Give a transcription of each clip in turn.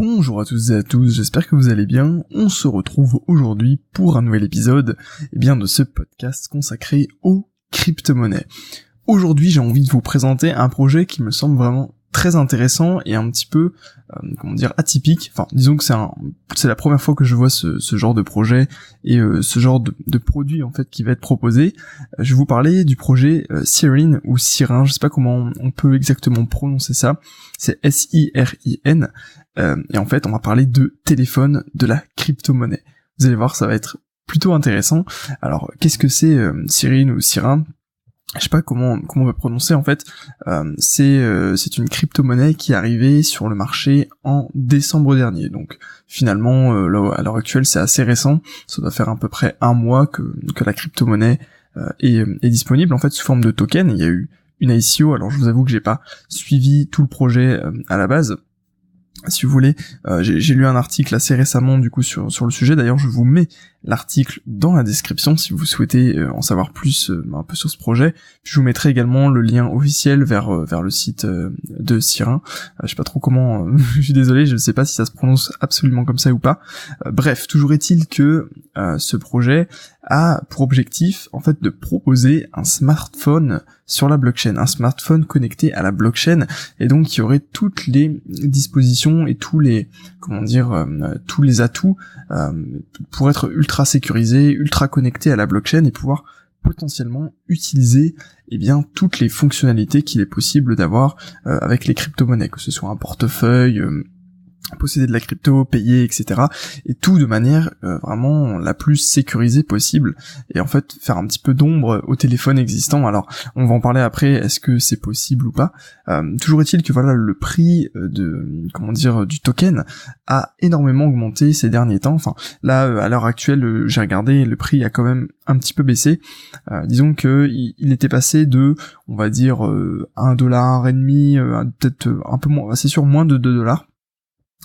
Bonjour à tous et à tous, j'espère que vous allez bien. On se retrouve aujourd'hui pour un nouvel épisode eh bien, de ce podcast consacré aux crypto-monnaies. Aujourd'hui, j'ai envie de vous présenter un projet qui me semble vraiment très intéressant et un petit peu euh, comment dire atypique. Enfin disons que c'est un c'est la première fois que je vois ce, ce genre de projet et euh, ce genre de, de, produit en fait qui va être proposé. Euh, je vais vous parler du projet Sirin ou Sirin. Je sais pas comment on peut exactement prononcer ça. C'est S I R I N. Et en fait on va parler de téléphone de la crypto-monnaie. Vous allez voir ça va être plutôt intéressant. Alors qu'est-ce que c'est Sirin ou Sirin? Je sais pas comment comment on va prononcer en fait. Euh, c'est euh, c'est une crypto-monnaie qui est arrivée sur le marché en décembre dernier. Donc finalement, euh, à l'heure actuelle, c'est assez récent. Ça doit faire à peu près un mois que que la crypto-monnaie est, est disponible en fait sous forme de token. Il y a eu une ICO. Alors je vous avoue que j'ai pas suivi tout le projet à la base si vous voulez, euh, j'ai lu un article assez récemment du coup sur, sur le sujet. D'ailleurs, je vous mets l'article dans la description si vous souhaitez euh, en savoir plus euh, un peu sur ce projet. je vous mettrai également le lien officiel vers vers le site de Sirin. je sais pas trop comment. je suis désolé, je ne sais pas si ça se prononce absolument comme ça ou pas. bref, toujours est-il que ce projet a pour objectif en fait de proposer un smartphone sur la blockchain, un smartphone connecté à la blockchain et donc qui aurait toutes les dispositions et tous les comment dire euh, tous les atouts euh, pour être ultra sécurisé, ultra connecté à la blockchain et pouvoir potentiellement utiliser eh bien toutes les fonctionnalités qu'il est possible d'avoir euh, avec les crypto-monnaies, que ce soit un portefeuille posséder de la crypto, payer, etc. Et tout de manière euh, vraiment la plus sécurisée possible. Et en fait, faire un petit peu d'ombre au téléphone existant. Alors, on va en parler après, est-ce que c'est possible ou pas? Euh, toujours est-il que voilà, le prix euh, de, comment dire, du token a énormément augmenté ces derniers temps. Enfin, là, à l'heure actuelle, j'ai regardé, le prix a quand même un petit peu baissé. disons que il, était passé de, on va dire, un dollar et demi, peut-être un peu moins, c'est sûr moins de 2 dollars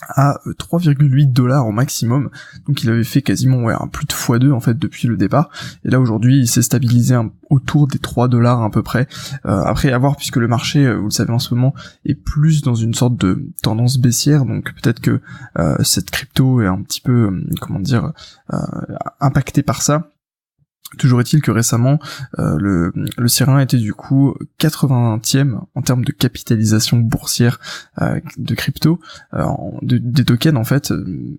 à 3,8 dollars au maximum. Donc il avait fait quasiment ouais, plus de x2 en fait depuis le départ. Et là aujourd'hui il s'est stabilisé autour des 3 dollars à peu près. Euh, après à voir puisque le marché, euh, vous le savez en ce moment, est plus dans une sorte de tendance baissière. Donc peut-être que euh, cette crypto est un petit peu, comment dire, impactée par ça. Toujours est-il que récemment, euh, le, le Sirin était du coup 80e en termes de capitalisation boursière euh, de crypto, euh, des tokens en fait,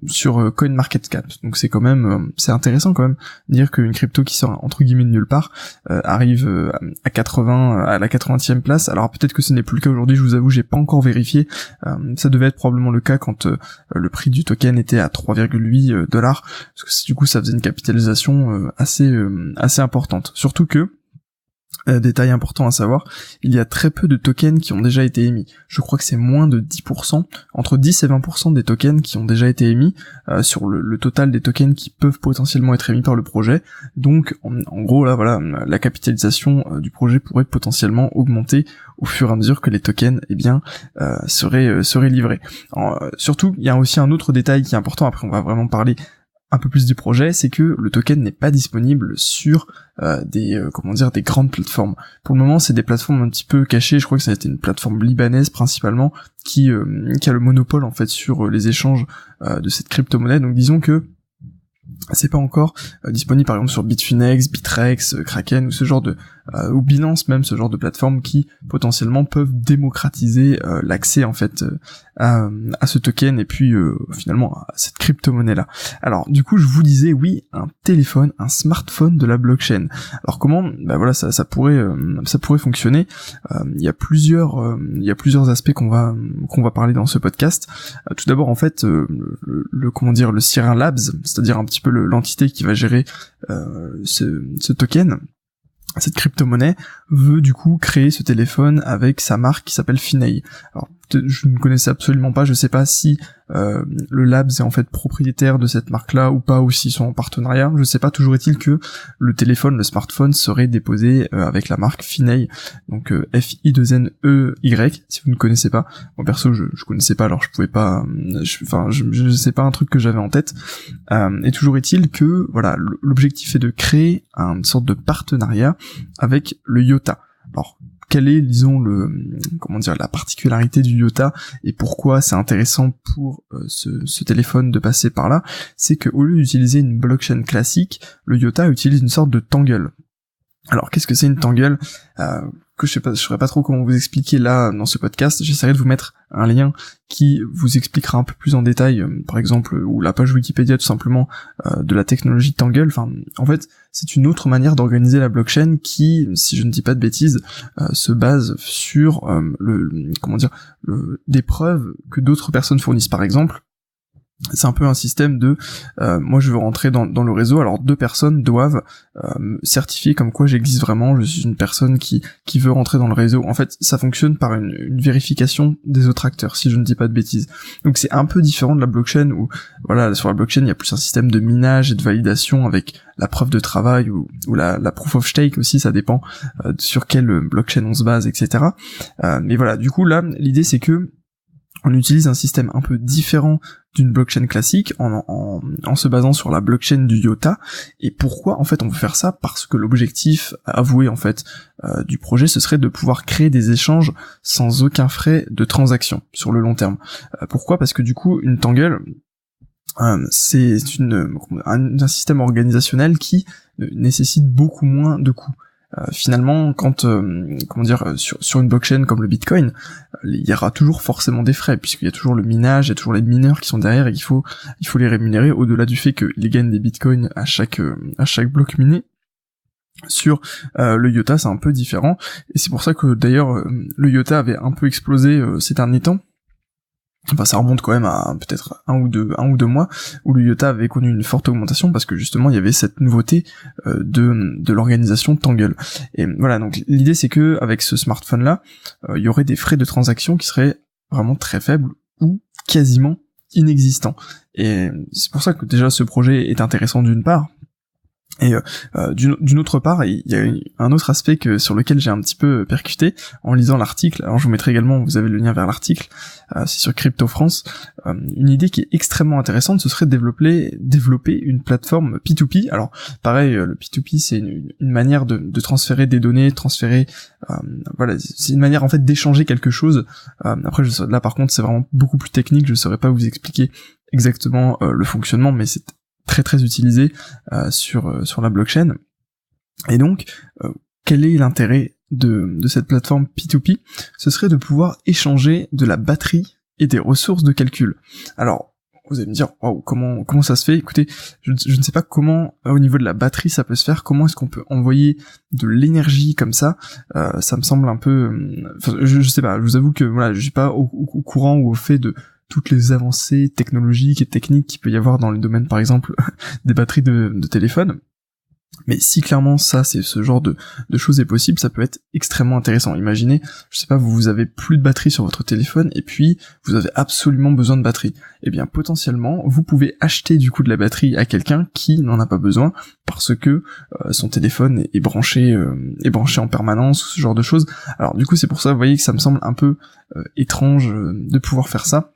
sur CoinMarketCap. Donc c'est quand même, c'est intéressant quand même dire qu'une crypto qui sort entre guillemets de nulle part arrive à 80, à la 80e place. Alors peut-être que ce n'est plus le cas aujourd'hui, je vous avoue, j'ai pas encore vérifié. ça devait être probablement le cas quand le prix du token était à 3,8 dollars, parce que du coup ça faisait une capitalisation assez assez importante. Surtout que euh, détail important à savoir, il y a très peu de tokens qui ont déjà été émis. Je crois que c'est moins de 10%, entre 10 et 20% des tokens qui ont déjà été émis euh, sur le, total des tokens qui peuvent potentiellement être émis par le projet. Donc en, gros là voilà, la capitalisation euh, du projet pourrait potentiellement augmenter au fur et à mesure que les tokens eh bien seraient seraient livrés. surtout, il y a aussi un autre détail qui est important. Après, on va vraiment parler un peu plus du projet, c'est que le token n'est pas disponible sur euh, des euh, comment dire des grandes plateformes. Pour le moment, c'est des plateformes un petit peu cachées. Je crois que ça a été une plateforme libanaise principalement qui euh, a le monopole en fait sur les échanges de cette crypto-monnaie. Donc disons que c'est pas encore euh, disponible par exemple sur Bitfinex, Bitrex, euh, Kraken ou ce genre de euh, ou Binance même ce genre de plateformes qui potentiellement peuvent démocratiser l'accès en fait à, à, ce token et puis finalement à cette crypto-monnaie là. Alors du coup je vous disais oui un téléphone, un smartphone de la blockchain. Alors comment bah voilà ça, ça pourrait ça pourrait fonctionner. Il y a plusieurs il y a plusieurs aspects qu'on va qu'on va parler dans ce podcast. tout d'abord en fait le, le, comment dire le Siren Labs, c'est-à-dire un petit peu l'entité qui va gérer euh, ce token, cette crypto-monnaie veut du coup créer ce téléphone avec sa marque qui s'appelle Finay. Je ne connaissais absolument pas, je sais pas si euh, le Labs est en fait propriétaire de cette marque-là ou pas, ou s'ils sont en partenariat, je sais pas, toujours est-il que le téléphone, le smartphone serait déposé euh, avec la marque Finay, donc euh, F-I-2-N-E-Y, si vous ne connaissez pas. Moi perso, je, je connaissais pas, alors je pouvais pas, enfin, je, je, sais pas un truc que j'avais en tête. et toujours est-il que, voilà, l'objectif est de créer une sorte de partenariat avec le IOTA. Alors, quelle est, disons, le, comment dire, la particularité du IOTA et pourquoi c'est intéressant pour ce, ce, téléphone de passer par là, c'est qu'au lieu d'utiliser une blockchain classique, le IOTA utilise une sorte de tangle. Alors qu'est-ce que c'est une tangle? Euh, que je sais pas, je saurais pas trop comment vous expliquer là dans ce podcast. J'essaierai de vous mettre un lien qui vous expliquera un peu plus en détail, euh, par exemple, ou la page Wikipédia tout simplement euh, de la technologie Tangle. Enfin, en fait, c'est une autre manière d'organiser la blockchain qui, si je ne dis pas de bêtises, se base sur le, comment dire, le, des preuves que d'autres personnes fournissent. Par exemple, c'est un peu un système de euh, moi je veux rentrer dans, dans, le réseau. Alors deux personnes doivent euh, certifier comme quoi j'existe vraiment. Je suis une personne qui qui veut rentrer dans le réseau. En fait ça fonctionne par une, une vérification des autres acteurs si je ne dis pas de bêtises. Donc c'est un peu différent de la blockchain où voilà sur la blockchain il y a plus un système de minage et de validation avec la preuve de travail ou, ou la, la proof of stake aussi. Ça dépend euh, sur quelle blockchain on se base etc euh, mais voilà. Du coup là l'idée c'est que on utilise un système un peu différent d'une blockchain classique en, se basant sur la blockchain du IOTA. Et pourquoi en fait on veut faire ça? Parce que l'objectif avoué en fait euh, du projet ce serait de pouvoir créer des échanges sans aucun frais de transaction sur le long terme. Euh, pourquoi? Parce que du coup une Tangle euh, c'est un, système organisationnel qui nécessite beaucoup moins de coûts. Euh, finalement, quand euh, comment dire euh, sur, une blockchain comme le Bitcoin, il y aura toujours forcément des frais puisqu'il y a toujours le minage, il y a toujours les mineurs qui sont derrière et faut il faut les rémunérer au-delà du fait qu'ils gagnent des bitcoins à chaque à chaque bloc miné. Sur le IOTA, c'est un peu différent et c'est pour ça que d'ailleurs le IOTA avait un peu explosé ces derniers temps Enfin, ça remonte quand même à peut-être un ou deux, un ou deux mois où le IOTA avait connu une forte augmentation parce que justement il y avait cette nouveauté euh, de, de l'organisation Tangle. Et voilà, donc l'idée c'est que avec ce smartphone là, euh, il y aurait des frais de transaction qui seraient vraiment très faibles ou quasiment inexistants. Et c'est pour ça que déjà ce projet est intéressant d'une part et euh, euh d'une autre part, il y a un autre aspect que sur lequel j'ai un petit peu percuté en lisant l'article. Alors je vous mettrai également, vous avez le lien vers l'article, euh, c'est sur Crypto France. Euh, une idée qui est extrêmement intéressante, ce serait de développer, développer une plateforme P2P. Alors pareil, le P2P c'est une, une, manière de, de, transférer des données, transférer, voilà, c'est une manière en fait d'échanger quelque chose. après je, là par contre c'est vraiment beaucoup plus technique, je ne saurais pas vous expliquer exactement le fonctionnement, mais c'est très très utilisé euh, sur euh, sur la blockchain. Et donc, euh, quel est l'intérêt de, de cette plateforme P2P Ce serait de pouvoir échanger de la batterie et des ressources de calcul. Alors, vous allez me dire, wow, comment comment ça se fait? Écoutez, je, je, ne sais pas comment au niveau de la batterie ça peut se faire. Comment est-ce qu'on peut envoyer de l'énergie comme ça? Euh, Ça me semble un peu, enfin, je, sais pas. Je vous avoue que voilà, je suis pas au courant ou au fait de toutes les avancées technologiques et techniques qu'il peut y avoir dans le domaine par exemple des batteries de, téléphone. Mais si clairement ça, c'est ce genre de, de, choses est possible, ça peut être extrêmement intéressant. Imaginez, je sais pas, vous, vous avez plus de batterie sur votre téléphone et puis vous avez absolument besoin de batterie. Eh bien, potentiellement, vous pouvez acheter du coup de la batterie à quelqu'un qui n'en a pas besoin parce que euh, son téléphone est, branché, euh, est branché en permanence ou ce genre de choses. Alors du coup, c'est pour ça, vous voyez que ça me semble un peu euh, étrange de pouvoir faire ça.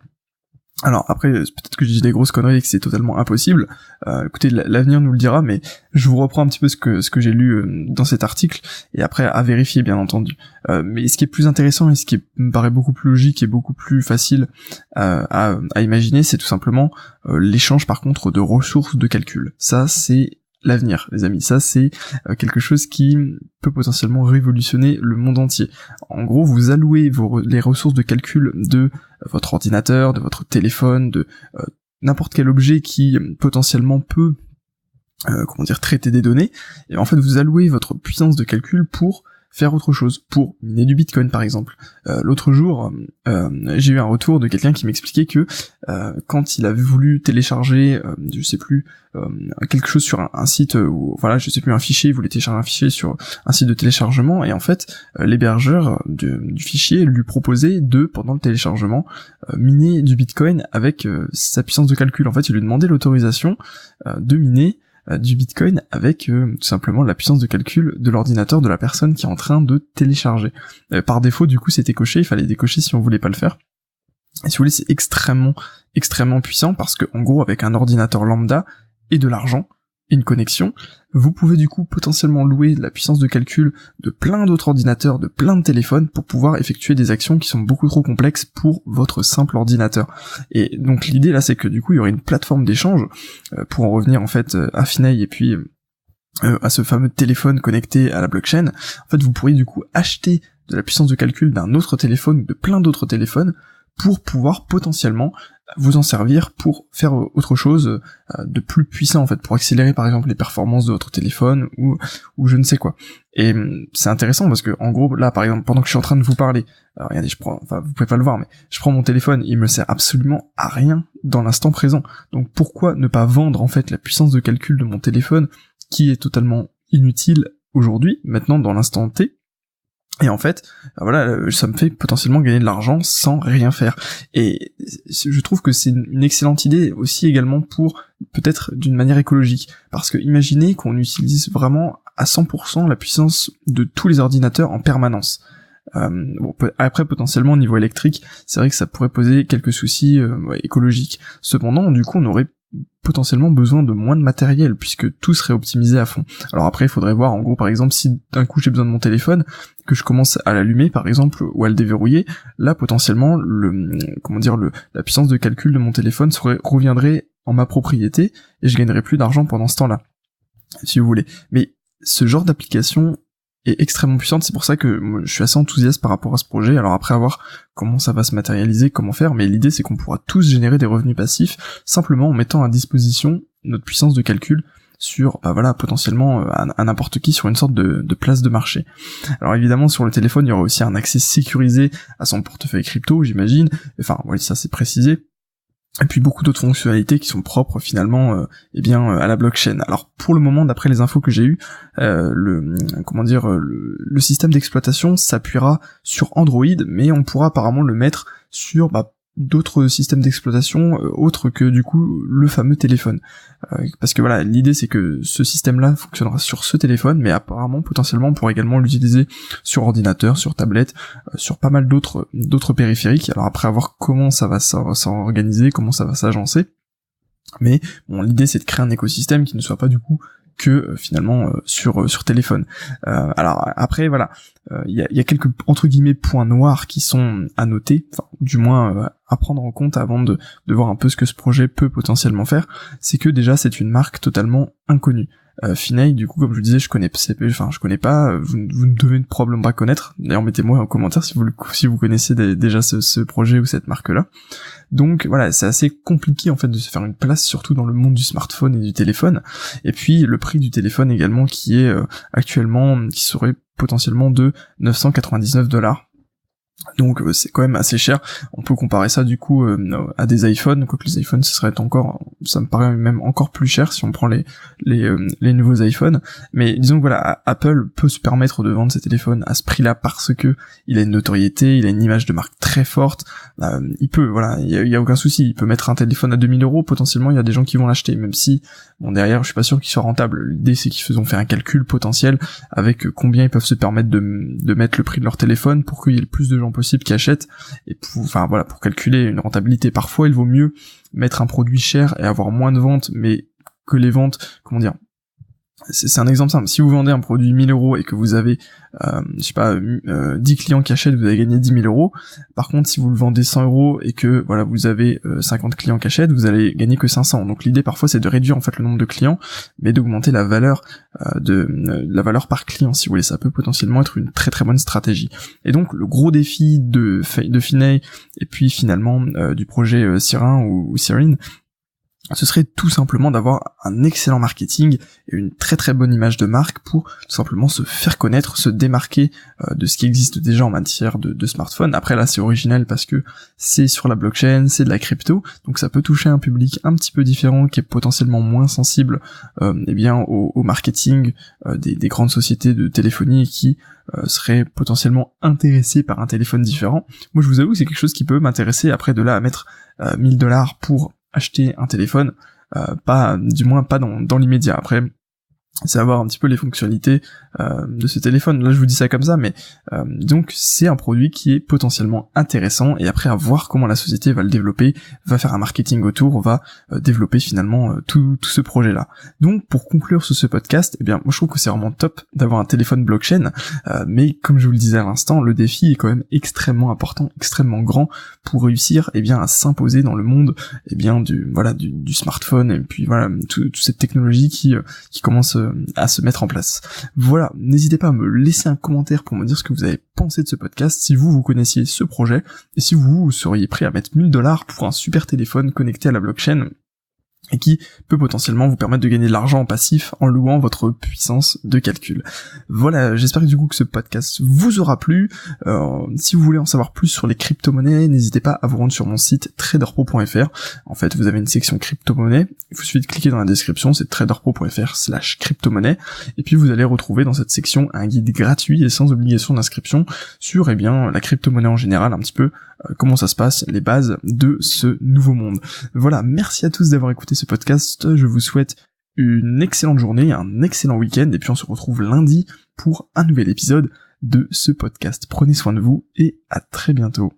Alors après, peut-être que je dis des grosses conneries et que c'est totalement impossible. Euh, écoutez, l'avenir nous le dira, mais je vous reprends un petit peu ce que ce que j'ai lu euh, dans cet article et après à vérifier bien entendu. Euh, mais ce qui est plus intéressant et ce qui me paraît beaucoup plus logique et beaucoup plus facile à, à, imaginer, c'est tout simplement l'échange par contre de ressources de calcul. Ça, c'est l'avenir, les amis. Ça, c'est quelque chose qui peut potentiellement révolutionner le monde entier. En gros, vous allouez vos, les ressources de calcul de votre ordinateur, de votre téléphone, de euh, n'importe quel objet qui potentiellement peut euh, comment dire traiter des données, et en fait vous allouez votre puissance de calcul pour faire autre chose, pour miner du bitcoin par exemple. Euh, l'autre jour, euh, j'ai eu un retour de quelqu'un qui m'expliquait que euh, quand il avait voulu télécharger, je sais plus, quelque chose sur un, site, ou voilà, je sais plus, un fichier, il voulait télécharger un fichier sur un site de téléchargement, et en fait, l'hébergeur du, fichier lui proposait de, pendant le téléchargement, miner du bitcoin avec sa puissance de calcul. En fait, il lui demandait l'autorisation de miner du Bitcoin avec euh, tout simplement la puissance de calcul de l'ordinateur de la personne qui est en train de télécharger. Euh, par défaut, du coup, c'était coché, il fallait décocher si on voulait pas le faire. Et si vous voulez, c'est extrêmement, extrêmement puissant parce que, en gros, avec un ordinateur lambda et de l'argent, une connexion, vous pouvez du coup potentiellement louer la puissance de calcul de plein d'autres ordinateurs, de plein de téléphones pour pouvoir effectuer des actions qui sont beaucoup trop complexes pour votre simple ordinateur. Et donc l'idée là c'est que du coup il y aurait une plateforme d'échange euh, pour en revenir en fait euh, à Finay et puis euh, à ce fameux téléphone connecté à la blockchain. En fait vous pourriez du coup acheter de la puissance de calcul d'un autre téléphone, de plein d'autres téléphones pour pouvoir potentiellement vous en servir pour faire autre chose euh, de plus puissant en fait, pour accélérer par exemple les performances de votre téléphone ou ou je ne sais quoi. Et hum, c'est intéressant parce que en gros là par exemple pendant que je suis en train de vous parler, regardez je prends, enfin vous pouvez pas le voir mais je prends mon téléphone, il me sert absolument à rien dans l'instant présent. Donc pourquoi ne pas vendre en fait la puissance de calcul de mon téléphone qui est totalement inutile aujourd'hui, maintenant dans l'instant T, et en fait, bah voilà, ça me fait potentiellement gagner de l'argent sans rien faire. Et je trouve que c'est une excellente idée aussi également pour peut-être d'une manière écologique. Parce que imaginez qu'on utilise vraiment à 100% la puissance de tous les ordinateurs en permanence. Euh, bon, après potentiellement au niveau électrique, c'est vrai que ça pourrait poser quelques soucis euh, écologiques. Cependant, du coup, on aurait potentiellement besoin de moins de matériel puisque tout serait optimisé à fond. Alors après, il faudrait voir en gros par exemple si d'un coup j'ai besoin de mon téléphone, que je commence à l'allumer par exemple ou à le déverrouiller, là potentiellement le comment dire le la puissance de calcul de mon téléphone reviendrait en ma propriété et je gagnerais plus d'argent pendant ce temps-là. Si vous voulez. Mais ce genre d'application est extrêmement puissante, c'est pour ça que je suis assez enthousiaste par rapport à ce projet. Alors après avoir comment ça va se matérialiser, comment faire, mais l'idée c'est qu'on pourra tous générer des revenus passifs simplement en mettant à disposition notre puissance de calcul sur bah voilà potentiellement euh, à, n'importe qui sur une sorte de, de, place de marché. Alors évidemment sur le téléphone il y aura aussi un accès sécurisé à son portefeuille crypto j'imagine, enfin oui ça c'est précisé, et puis beaucoup d'autres fonctionnalités qui sont propres finalement euh, eh bien euh, à la blockchain. Alors pour le moment d'après les infos que j'ai eues, euh, le comment dire le, système d'exploitation s'appuiera sur Android mais on pourra apparemment le mettre sur bah, d'autres systèmes d'exploitation euh, autres que du coup le fameux téléphone. Euh, parce que voilà, l'idée c'est que ce système-là fonctionnera sur ce téléphone, mais apparemment potentiellement on pourrait également l'utiliser sur ordinateur, sur tablette, euh, sur pas mal d'autres d'autres périphériques. Alors après avoir comment ça va s'organiser, comment ça va s'agencer. Mais bon, l'idée c'est de créer un écosystème qui ne soit pas du coup que euh, finalement euh, sur euh, sur téléphone. alors après voilà, il y a, y, a, quelques entre guillemets points noirs qui sont à noter, enfin du moins à prendre en compte avant de, de voir un peu ce que ce projet peut potentiellement faire. C'est que déjà c'est une marque totalement inconnue. Euh, Finay, du coup, comme je vous disais, je connais, enfin, je connais pas. Vous, vous ne devez probablement pas connaître. D'ailleurs, mettez-moi en commentaire si vous si vous connaissez déjà ce, ce, projet ou cette marque-là. Donc voilà, c'est assez compliqué en fait de se faire une place, surtout dans le monde du smartphone et du téléphone. Et puis le prix du téléphone également, qui est euh, actuellement, qui serait potentiellement de 999 dollars donc euh, c'est quand même assez cher. On peut comparer ça du coup euh, à des iPhones, quoique les iPhones ce serait encore, ça me paraît même encore plus cher si on prend les les, euh, les nouveaux iPhones. Mais disons que voilà, Apple peut se permettre de vendre ses téléphones à ce prix-là parce que il a une notoriété, il a une image de marque très forte. il peut, voilà, il y a, aucun souci. Il peut mettre un téléphone à 2000 euros. Potentiellement, il y a des gens qui vont l'acheter, même si bon derrière, je suis pas sûr qu'il soit rentable. L'idée c'est qu'ils faisons faire un calcul potentiel avec combien ils peuvent se permettre de de mettre le prix de leur téléphone pour qu'il y ait le plus de gens possible qui achètent et pour enfin voilà pour calculer une rentabilité parfois il vaut mieux mettre un produit cher et avoir moins de ventes mais que les ventes comment dire c'est un exemple simple. Si vous vendez un produit 1000 euros et que vous avez, euh, je sais pas, 10 euh, clients qui achètent, vous avez gagné 10 000 euros. Par contre, si vous le vendez 100 euros et que voilà, vous avez 50 euh, clients qui achètent, vous allez gagner que 500. Donc l'idée parfois c'est de réduire en fait le nombre de clients, mais d'augmenter la valeur de la valeur par client. Si vous voulez, ça peut potentiellement être une très très bonne stratégie. Et donc le gros défi de de et puis finalement du projet Sirin ou, ou ce serait tout simplement d'avoir un excellent marketing et une très très bonne image de marque pour tout simplement se faire connaître, se démarquer euh, de ce qui existe déjà en matière de, smartphone. Après là c'est original parce que c'est sur la blockchain, c'est de la crypto, donc ça peut toucher un public un petit peu différent qui est potentiellement moins sensible euh, eh bien au, marketing euh, des, des, grandes sociétés de téléphonie qui serait potentiellement intéressé par un téléphone différent. Moi je vous avoue que c'est quelque chose qui peut m'intéresser après de là à mettre 1000 dollars pour acheter un téléphone, euh, pas du moins pas dans, dans l'immédiat. Après, savoir un petit peu les fonctionnalités euh, de ce téléphone. Là, je vous dis ça comme ça, mais euh, donc c'est un produit qui est potentiellement intéressant et après à voir comment la société va le développer, va faire un marketing autour, va euh, développer finalement tout, tout, ce projet-là. Donc pour conclure sur ce podcast, eh bien moi je trouve que c'est vraiment top d'avoir un téléphone blockchain, mais comme je vous le disais à l'instant, le défi est quand même extrêmement important, extrêmement grand pour réussir eh bien à s'imposer dans le monde eh bien du voilà du smartphone et puis voilà toute cette technologie qui qui commence à se mettre en place. Voilà, n'hésitez pas à me laisser un commentaire pour me dire ce que vous avez pensé de ce podcast, si vous, vous connaissiez ce projet, et si vous, seriez prêt à mettre 1000 dollars pour un super téléphone connecté à la blockchain et qui peut potentiellement vous permettre de gagner de l'argent en passif en louant votre puissance de calcul. Voilà, j'espère du coup que ce podcast vous aura plu. Euh, si vous voulez en savoir plus sur les crypto-monnaies, n'hésitez pas à vous rendre sur mon site traderpro.fr. En fait, vous avez une section crypto-monnaie, il vous suffit de cliquer dans la description, c'est traderpro.fr slash crypto-monnaie, et puis vous allez retrouver dans cette section un guide gratuit et sans obligation d'inscription sur eh bien la crypto-monnaie en général, un petit peu comment ça se passe, les bases de ce nouveau monde. Voilà, merci à tous d'avoir écouté ce podcast, je vous souhaite une excellente journée, un excellent week-end, et puis on se retrouve lundi pour un nouvel épisode de ce podcast. Prenez soin de vous et à très bientôt.